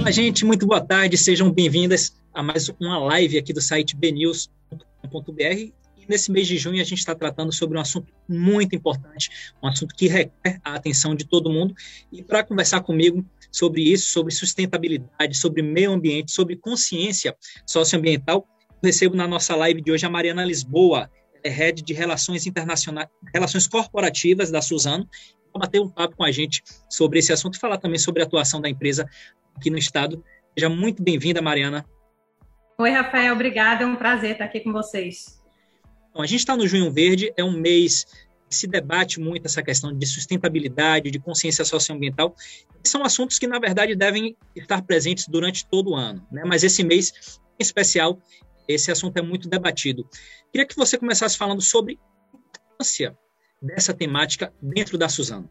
Olá, gente, muito boa tarde, sejam bem-vindas a mais uma live aqui do site bnews.com.br. E nesse mês de junho a gente está tratando sobre um assunto muito importante, um assunto que requer a atenção de todo mundo. E para conversar comigo sobre isso, sobre sustentabilidade, sobre meio ambiente, sobre consciência socioambiental, recebo na nossa live de hoje a Mariana Lisboa, é head de relações internacionais, relações corporativas da Suzano, para bater um papo com a gente sobre esse assunto e falar também sobre a atuação da empresa aqui no estado. Seja muito bem-vinda, Mariana. Oi, Rafael, obrigada, é um prazer estar aqui com vocês. Bom, a gente está no Junho Verde, é um mês que se debate muito essa questão de sustentabilidade, de consciência socioambiental. São assuntos que, na verdade, devem estar presentes durante todo o ano, né? mas esse mês, em especial, esse assunto é muito debatido. Queria que você começasse falando sobre a importância dessa temática dentro da Suzano.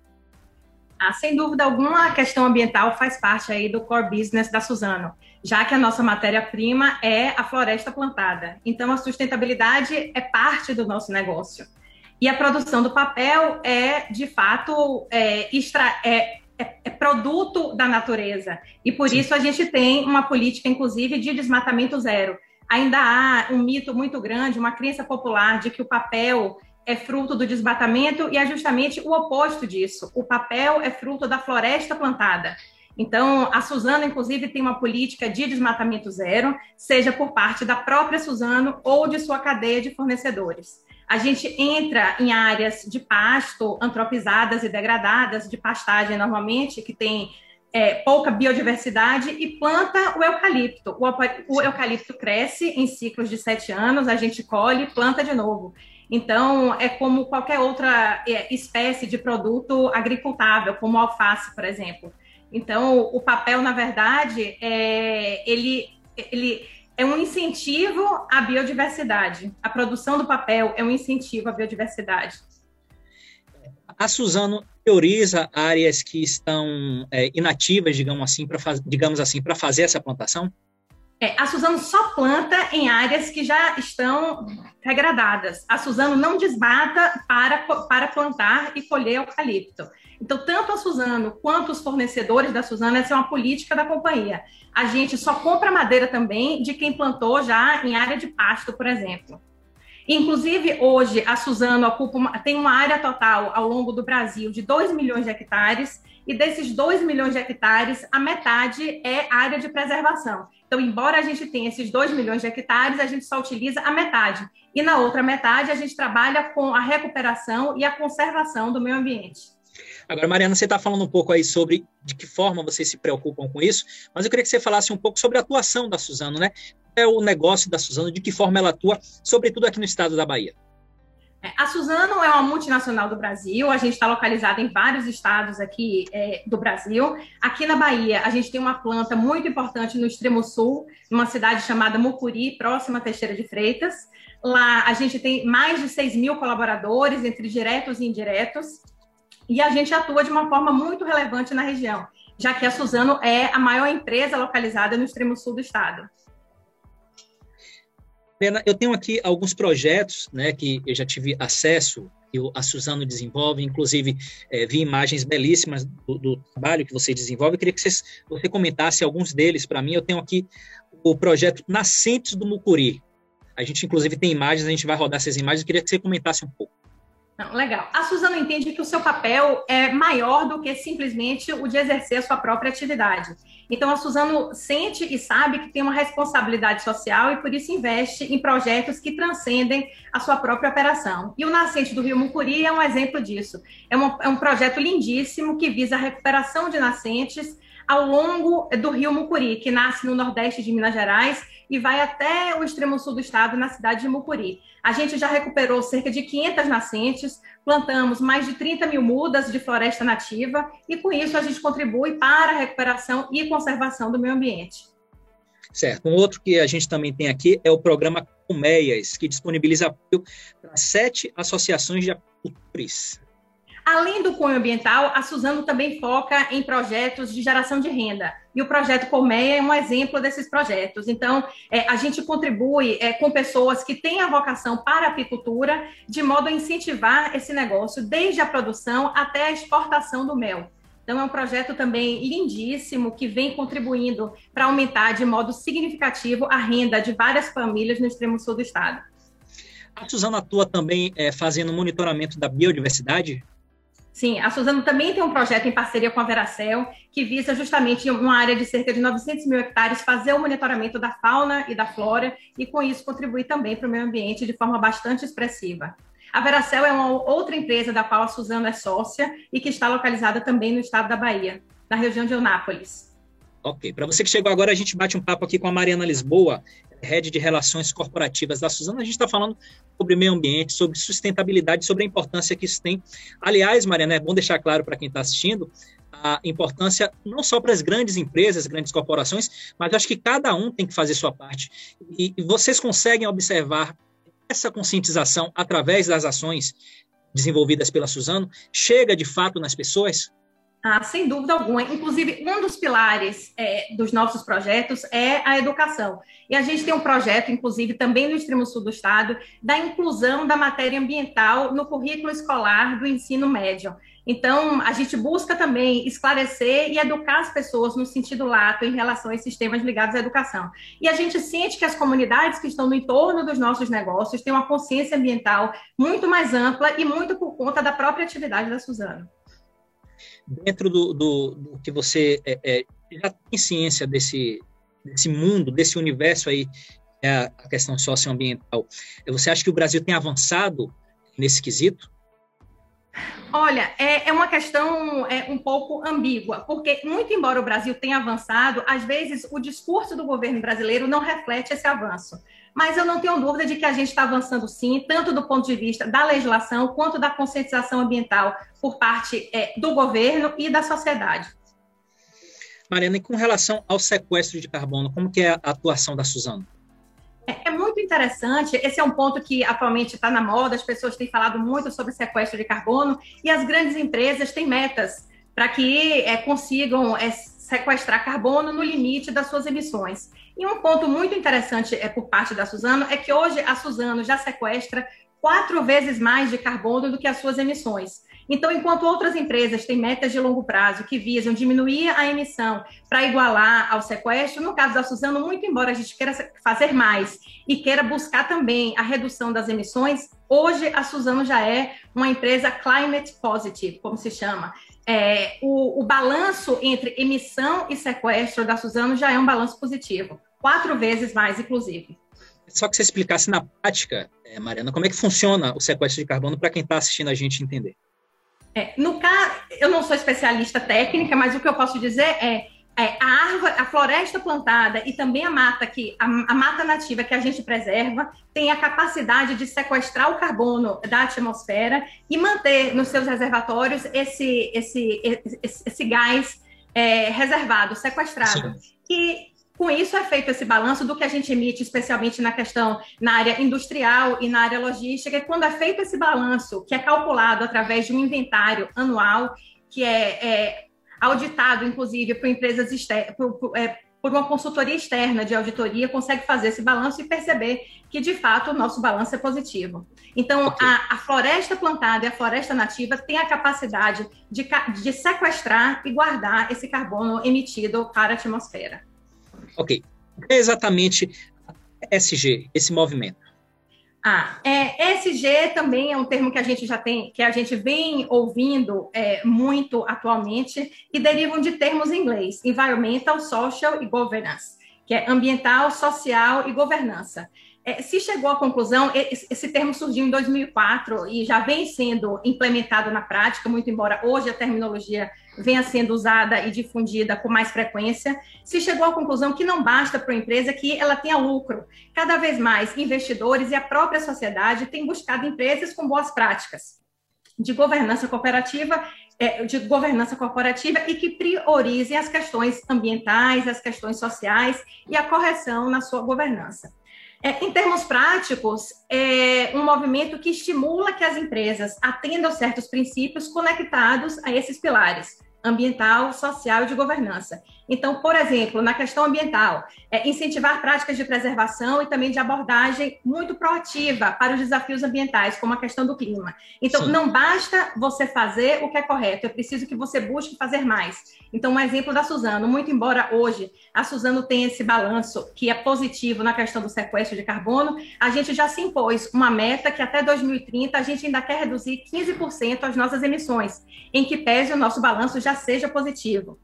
Ah, sem dúvida alguma, a questão ambiental faz parte aí do core business da Suzano, já que a nossa matéria-prima é a floresta plantada. Então, a sustentabilidade é parte do nosso negócio. E a produção do papel é, de fato, é, extra, é, é, é produto da natureza. E por Sim. isso a gente tem uma política, inclusive, de desmatamento zero. Ainda há um mito muito grande, uma crença popular de que o papel é fruto do desmatamento e é justamente o oposto disso. O papel é fruto da floresta plantada. Então, a Suzano, inclusive, tem uma política de desmatamento zero, seja por parte da própria Suzano ou de sua cadeia de fornecedores. A gente entra em áreas de pasto antropizadas e degradadas, de pastagem normalmente, que tem é, pouca biodiversidade, e planta o eucalipto. O, o eucalipto cresce em ciclos de sete anos, a gente colhe e planta de novo. Então, é como qualquer outra é, espécie de produto agricultável, como alface, por exemplo. Então, o papel, na verdade, é, ele, ele é um incentivo à biodiversidade. A produção do papel é um incentivo à biodiversidade. A Suzano prioriza áreas que estão é, inativas, digamos assim, para digamos assim, para fazer essa plantação? É, a Suzano só planta em áreas que já estão degradadas. A Suzano não desmata para, para plantar e colher eucalipto. Então, tanto a Suzano quanto os fornecedores da Suzano, essa é uma política da companhia. A gente só compra madeira também de quem plantou já em área de pasto, por exemplo. Inclusive, hoje, a Suzano ocupa uma, tem uma área total ao longo do Brasil de 2 milhões de hectares, e desses 2 milhões de hectares, a metade é área de preservação. Então, embora a gente tenha esses 2 milhões de hectares, a gente só utiliza a metade. E na outra metade, a gente trabalha com a recuperação e a conservação do meio ambiente. Agora, Mariana, você está falando um pouco aí sobre de que forma vocês se preocupam com isso, mas eu queria que você falasse um pouco sobre a atuação da Suzano, né? É o negócio da Suzano, de que forma ela atua, sobretudo aqui no estado da Bahia. A Suzano é uma multinacional do Brasil, a gente está localizada em vários estados aqui é, do Brasil. Aqui na Bahia, a gente tem uma planta muito importante no extremo sul, numa cidade chamada Mucuri, próxima a Teixeira de Freitas. Lá a gente tem mais de 6 mil colaboradores, entre diretos e indiretos, e a gente atua de uma forma muito relevante na região, já que a Suzano é a maior empresa localizada no extremo sul do estado. Eu tenho aqui alguns projetos né, que eu já tive acesso, que a Suzano desenvolve, inclusive é, vi imagens belíssimas do, do, trabalho que você desenvolve. Eu queria que vocês, você comentasse alguns deles para mim. Eu tenho aqui o projeto Nascentes do Mucuri. A gente, inclusive, tem imagens, a gente vai rodar essas imagens. Eu queria que você comentasse um pouco. Não, legal. A Suzano entende que o seu papel é maior do que simplesmente o de exercer a sua própria atividade. Então, a Suzano sente e sabe que tem uma responsabilidade social e, por isso, investe em projetos que transcendem a sua própria operação. E o Nascente do Rio Mucuri é um exemplo disso. É, é um projeto lindíssimo que visa a recuperação de nascentes ao longo do Rio Mucuri, que nasce no nordeste de Minas Gerais e vai até o extremo sul do estado, na cidade de Mucuri. A gente já recuperou cerca de 500 nascentes, plantamos mais de 30 mil mudas de floresta nativa e, com isso, a gente contribui para a recuperação e conservação do meio ambiente. Certo. Um outro que a gente também tem aqui é o programa Colmeias, que disponibiliza apoio para sete associações de apicultores. Além do cunho ambiental, a Suzano também foca em projetos de geração de renda. E o projeto Colmeia é um exemplo desses projetos. Então, é, a gente contribui é, com pessoas que têm a vocação para a apicultura, de modo a incentivar esse negócio, desde a produção até a exportação do mel. Então, é um projeto também lindíssimo que vem contribuindo para aumentar de modo significativo a renda de várias famílias no extremo sul do estado. A Suzana atua também é, fazendo monitoramento da biodiversidade? Sim, a Suzano também tem um projeto em parceria com a Veracel, que visa justamente uma área de cerca de 900 mil hectares fazer o monitoramento da fauna e da flora e, com isso, contribuir também para o meio ambiente de forma bastante expressiva. A Veracel é uma outra empresa da qual a Suzano é sócia e que está localizada também no estado da Bahia, na região de Eunápolis. Ok, para você que chegou agora, a gente bate um papo aqui com a Mariana Lisboa, Head de Relações Corporativas da Suzano. A gente está falando sobre meio ambiente, sobre sustentabilidade, sobre a importância que isso tem. Aliás, Mariana, é bom deixar claro para quem está assistindo a importância não só para as grandes empresas, grandes corporações, mas acho que cada um tem que fazer sua parte. E, e vocês conseguem observar essa conscientização através das ações desenvolvidas pela Suzano chega de fato nas pessoas? Ah, sem dúvida alguma. Inclusive, um dos pilares é, dos nossos projetos é a educação. E a gente tem um projeto, inclusive, também no extremo sul do estado, da inclusão da matéria ambiental no currículo escolar do ensino médio. Então, a gente busca também esclarecer e educar as pessoas no sentido lato em relação a esses temas ligados à educação. E a gente sente que as comunidades que estão no entorno dos nossos negócios têm uma consciência ambiental muito mais ampla e muito por conta da própria atividade da Suzana dentro do, do, do que você é, é, já tem ciência desse, desse mundo, desse universo aí, é a questão socioambiental, você acha que o Brasil tem avançado nesse quesito? Olha, é, é, uma questão é, um pouco ambígua, porque, muito embora o Brasil tenha avançado, às vezes o discurso do governo brasileiro não reflete esse avanço. Mas eu não tenho dúvida de que a gente está avançando sim, tanto do ponto de vista da legislação quanto da conscientização ambiental por parte é, do governo e da sociedade. Mariana, e com relação ao sequestro de carbono, como que é a atuação da Suzano? É, é muito interessante. Esse é um ponto que atualmente está na moda, as pessoas têm falado muito sobre sequestro de carbono e as grandes empresas têm metas para que é, consigam é, sequestrar carbono no limite das suas emissões. E um ponto muito interessante é por parte da Suzano é que hoje a Suzano já sequestra quatro vezes mais de carbono do que as suas emissões. Então, enquanto outras empresas têm metas de longo prazo que visam diminuir a emissão para igualar ao sequestro, no caso da Suzano, muito embora a gente queira fazer mais e queira buscar também a redução das emissões, hoje a Suzano já é uma empresa climate positive, como se chama. É, o, o balanço entre emissão e sequestro da Suzano já é um balanço positivo, quatro vezes mais, inclusive. Só que você explicasse na prática, é, Mariana, como é que funciona o sequestro de carbono para quem está assistindo a gente entender. É, no caso, eu não sou especialista técnica, mas o que eu posso dizer é, é a árvore, a floresta plantada e também a mata que a, a, mata nativa que a gente preserva tem a capacidade de sequestrar o carbono da atmosfera e manter nos seus reservatórios esse esse esse, esse gás é, reservado, sequestrado. Sim. E com isso é feito esse balanço do que a gente emite, especialmente na questão na área industrial e na área logística. E quando é feito esse balanço, que é calculado através de um inventário anual, que é, é auditado, inclusive, por empresas externas, por, é, por uma consultoria externa de auditoria, consegue fazer esse balanço e perceber que, de fato, o nosso balanço é positivo. Então, okay. a, a, floresta plantada e a floresta nativa têm a capacidade de, de sequestrar e guardar esse carbono emitido para a atmosfera. Ok. O que é exatamente SG, esse movimento? Ah, é, SG também é um termo que a gente já tem, que a gente vem ouvindo é, muito atualmente e derivam de termos em inglês: environmental, social e governance, que é ambiental, social e governança. É, se chegou à conclusão, esse termo surgiu em 2004 e já vem sendo implementado na prática, muito embora hoje a terminologia venha sendo usada e difundida com mais frequência, se chegou à conclusão que não basta para a empresa que ela tenha lucro. Cada vez mais, investidores e a própria sociedade têm buscado empresas com boas práticas de governança cooperativa, é, de governança corporativa e que priorizem as questões ambientais, as questões sociais e a correção na sua governança. É, em termos práticos, é um movimento que estimula que as empresas atendam certos princípios conectados a esses pilares ambiental, social e de governança. Então, por exemplo, na questão ambiental, é incentivar práticas de preservação e também de abordagem muito proativa para os desafios ambientais, como a questão do clima. Então, Sim. não basta você fazer o que é correto, é preciso que você busque fazer mais. Então, um exemplo da Suzano, muito embora hoje a Suzano tenha esse balanço que é positivo na questão do sequestro de carbono, a gente já se impôs uma meta que até 2030 a gente ainda quer reduzir 15% as nossas emissões, em que pese o nosso balanço já seja positivo.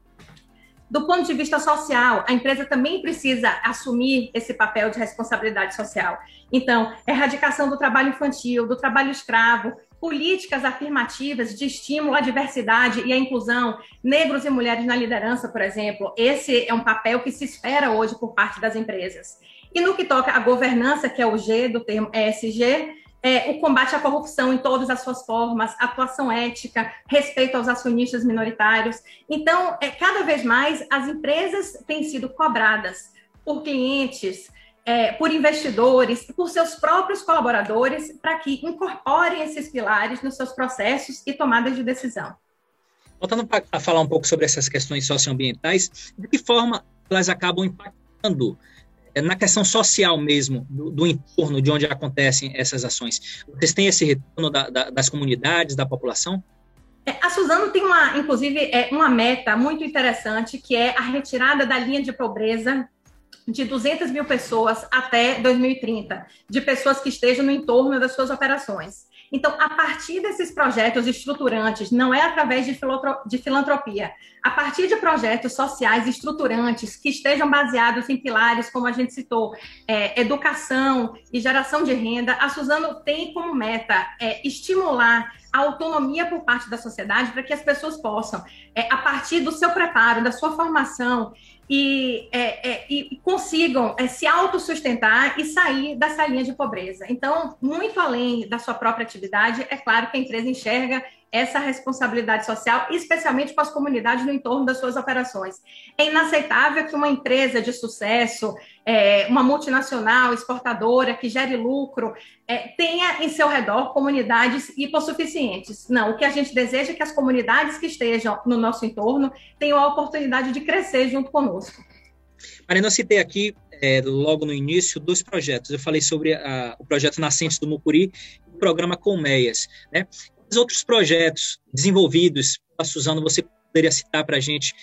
Do ponto de vista social, a empresa também precisa assumir esse papel de responsabilidade social. Então, erradicação do trabalho infantil, do trabalho escravo, políticas afirmativas de estímulo à diversidade e à inclusão, negros e mulheres na liderança, por exemplo. Esse é um papel que se espera hoje por parte das empresas. E no que toca à governança, que é o G do termo ESG, é, o combate à corrupção em todas as suas formas, atuação ética, respeito aos acionistas minoritários. Então, é, cada vez mais as empresas têm sido cobradas por clientes, é, por investidores, por seus próprios colaboradores, para que incorporem esses pilares nos seus processos e tomadas de decisão. Voltando a falar um pouco sobre essas questões socioambientais, de que forma elas acabam impactando na questão social mesmo, do, do, entorno de onde acontecem essas ações. Vocês têm esse retorno da, da, das comunidades, da população? É, a Suzano tem, uma, inclusive, é, uma meta muito interessante, que é a retirada da linha de pobreza de 200 mil pessoas até 2030, de pessoas que estejam no entorno das suas operações. Então, a partir desses projetos estruturantes, não é através de filantropia, a partir de projetos sociais estruturantes que estejam baseados em pilares, como a gente citou, é, educação e geração de renda, a Suzano tem como meta é, estimular a autonomia por parte da sociedade para que as pessoas possam, é, a partir do seu preparo, da sua formação, e, é, é, e consigam é, se autossustentar e sair dessa linha de pobreza. Então, muito além da sua própria atividade, é claro que a empresa enxerga essa responsabilidade social, especialmente com as comunidades no entorno das suas operações. É inaceitável que uma empresa de sucesso, é, uma multinacional exportadora que gere lucro, é, tenha em seu redor comunidades hipossuficientes. Não, o que a gente deseja é que as comunidades que estejam no nosso entorno tenham a oportunidade de crescer junto conosco. Marina, eu citei aqui, é, logo no início, dois projetos. Eu falei sobre a, o projeto Nascentes do Mucuri e o programa Colmeias. Né? Outros projetos desenvolvidos pela Suzano você poderia citar para a gente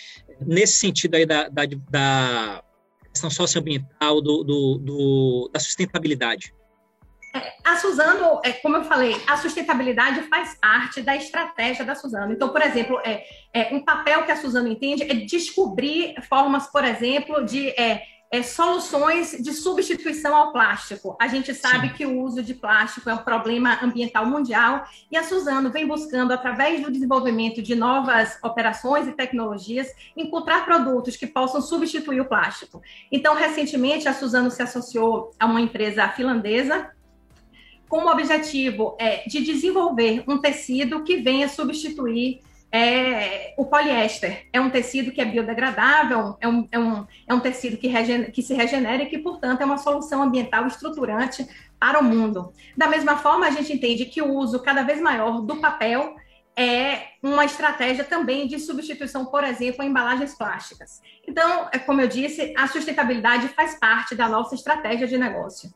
nesse sentido aí da, da, da questão socioambiental, do, do, do, da sustentabilidade? É, a Suzano, é, como eu falei, a sustentabilidade faz parte da estratégia da Suzano. Então, por exemplo, é, é um papel que a Suzano entende é descobrir formas, por exemplo, de é, é, soluções de substituição ao plástico. A gente sabe Sim. que o uso de plástico é um problema ambiental mundial e a Suzano vem buscando, através do desenvolvimento de novas operações e tecnologias, encontrar produtos que possam substituir o plástico. Então, recentemente, a Suzano se associou a uma empresa finlandesa com o objetivo é, de desenvolver um tecido que venha substituir é o poliéster. É um tecido que é biodegradável, é um, é um, é um tecido que, regen, que se regenera e que, portanto, é uma solução ambiental estruturante para o mundo. Da mesma forma, a gente entende que o uso cada vez maior do papel é uma estratégia também de substituição, por exemplo, a embalagens plásticas. Então, é como eu disse, a sustentabilidade faz parte da nossa estratégia de negócio.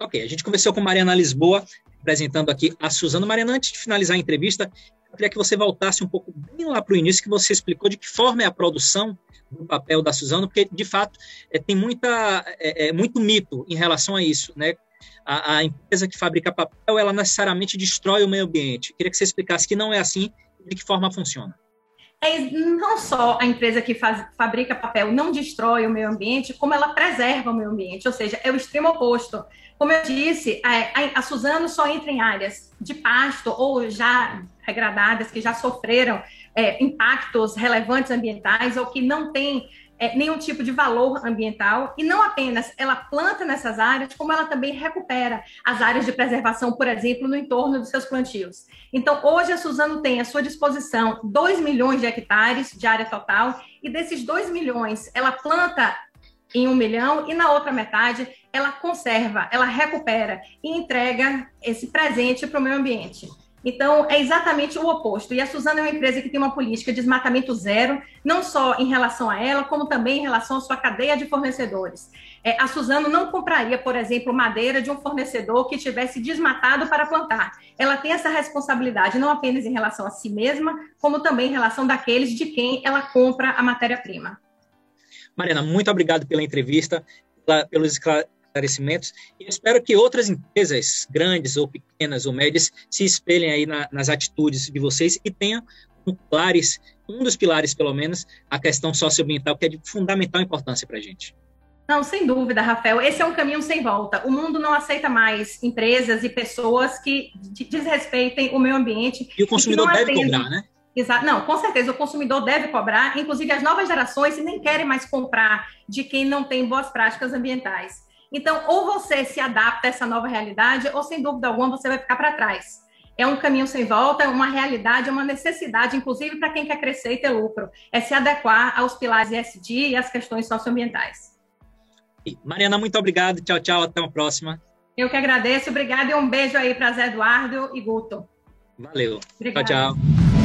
Ok, a gente conversou com Mariana Lisboa, apresentando aqui a Suzana. Mariana, antes de finalizar a entrevista, eu queria que você voltasse um pouco bem lá para o início, que você explicou de que forma é a produção do papel da Suzano, porque, de fato, é, tem muita, é, é, muito mito em relação a isso, né? A, a, empresa que fabrica papel, ela necessariamente destrói o meio ambiente. Eu queria que você explicasse que não é assim e de que forma funciona. É, não só a empresa que faz, fabrica papel não destrói o meio ambiente, como ela preserva o meio ambiente, ou seja, é o extremo oposto. Como eu disse, a, a, Suzano só entra em áreas de pasto ou já degradadas, que já sofreram é, impactos relevantes ambientais ou que não têm é, nenhum tipo de valor ambiental. E não apenas ela planta nessas áreas, como ela também recupera as áreas de preservação, por exemplo, no entorno dos seus plantios. Então, hoje a Suzano tem à sua disposição 2 milhões de hectares de área total, e desses 2 milhões, ela planta em um milhão e na outra metade ela conserva, ela recupera e entrega esse presente para o meio ambiente. Então, é exatamente o oposto. E a Suzano é uma empresa que tem uma política de desmatamento zero, não só em relação a ela, como também em relação à sua cadeia de fornecedores. É, a Suzano não compraria, por exemplo, madeira de um fornecedor que tivesse desmatado para plantar. Ela tem essa responsabilidade não apenas em relação a si mesma, como também em relação daqueles de quem ela compra a matéria-prima. Mariana, muito obrigado pela entrevista, pelos esclarecimentos e espero que outras empresas, grandes ou pequenas ou médias, se espelhem aí na, nas atitudes de vocês e tenham um, pilares, um dos pilares, pelo menos, a questão socioambiental, que é de fundamental importância para a gente. Não, sem dúvida, Rafael. Esse é um caminho sem volta. O mundo não aceita mais empresas e pessoas que desrespeitem o meio ambiente. E o consumidor deve atendem... cobrar, né? Exato. Não, com certeza, o consumidor deve cobrar. Inclusive, as novas gerações nem querem mais comprar de quem não tem boas práticas ambientais. Então, ou você se adapta a essa nova realidade, ou sem dúvida alguma você vai ficar para trás. É um caminho sem volta, é uma realidade, é uma necessidade, inclusive para quem quer crescer e ter lucro. É se adequar aos pilares ESG e às questões socioambientais. Mariana, muito obrigado. Tchau, tchau. Até uma próxima. Eu que agradeço. Obrigada e um beijo aí para Zé Eduardo e Guto. Valeu. Obrigada. Tchau, tchau.